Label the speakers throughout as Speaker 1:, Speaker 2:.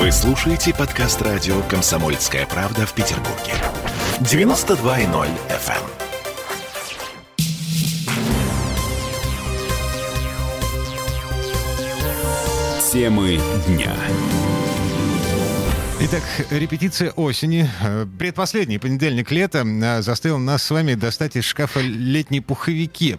Speaker 1: Вы слушаете подкаст радио «Комсомольская правда» в Петербурге. 92.0 FM. Темы дня.
Speaker 2: Итак, репетиция осени. Э, предпоследний понедельник лета э, заставил нас с вами достать из шкафа летние пуховики.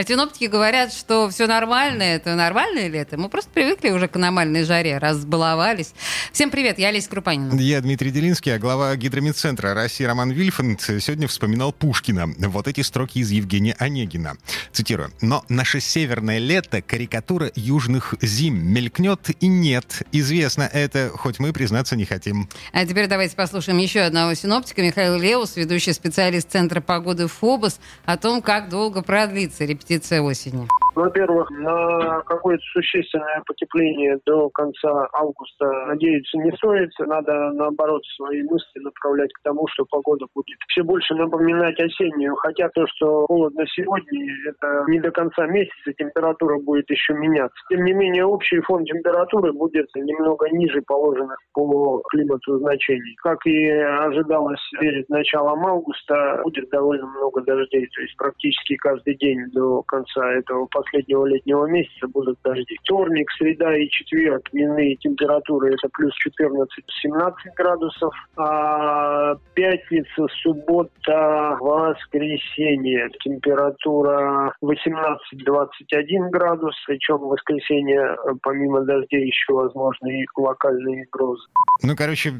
Speaker 3: А синоптики говорят, что все нормально, это нормальное лето. Мы просто привыкли уже к аномальной жаре, разбаловались. Всем привет, я Олеся Крупанина.
Speaker 2: Я Дмитрий Делинский, а глава гидромедцентра России Роман Вильфанд сегодня вспоминал Пушкина. Вот эти строки из Евгения Онегина. Цитирую. «Но наше северное лето — карикатура южных зим. Мелькнет и нет. Известно это, хоть мы признаться не хотим».
Speaker 3: А теперь давайте послушаем еще одного синоптика, Михаил Леус, ведущий специалист Центра погоды ФОБОС, о том, как долго продлится репетиция осени.
Speaker 4: Во-первых, на какое-то существенное потепление до конца августа надеяться не стоит. Надо, наоборот, свои мысли направлять к тому, что погода будет все больше напоминать осеннюю. Хотя то, что холодно сегодня, это не до конца месяца, температура будет еще меняться. Тем не менее, общий фон температуры будет немного ниже положенных по климату значений. Как и ожидалось перед началом августа, будет довольно много дождей. То есть практически каждый день до конца этого последнего летнего месяца будут дожди. Вторник, среда и четверг дневные температуры это плюс 14-17 градусов, а пятница, суббота, воскресенье температура 18-21 градус, причем в воскресенье помимо дождей еще возможны и локальные грозы.
Speaker 2: Ну, короче,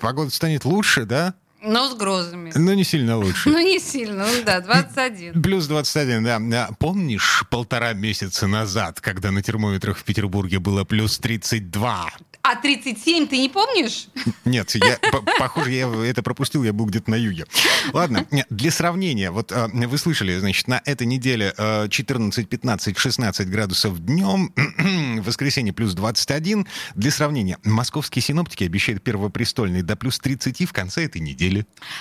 Speaker 2: погода станет лучше, да?
Speaker 3: Но с грозами.
Speaker 2: Ну, не сильно лучше.
Speaker 3: Ну, не сильно, ну да, 21.
Speaker 2: Плюс 21, да. Помнишь полтора месяца назад, когда на термометрах в Петербурге было плюс 32?
Speaker 3: А 37 ты не помнишь?
Speaker 2: Нет, я, похоже, я это пропустил, я был где-то на юге. Ладно, для сравнения, вот а, вы слышали, значит, на этой неделе 14, 15, 16 градусов днем, в воскресенье плюс 21. Для сравнения, московские синоптики обещают первопрестольный до плюс 30 в конце этой недели.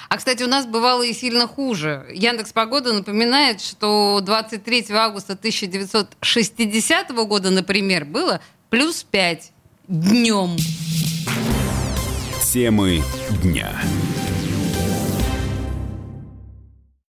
Speaker 3: А, кстати, у нас бывало и сильно хуже. Яндекс Погода напоминает, что 23 августа 1960 года, например, было плюс 5 днем.
Speaker 1: Темы дня.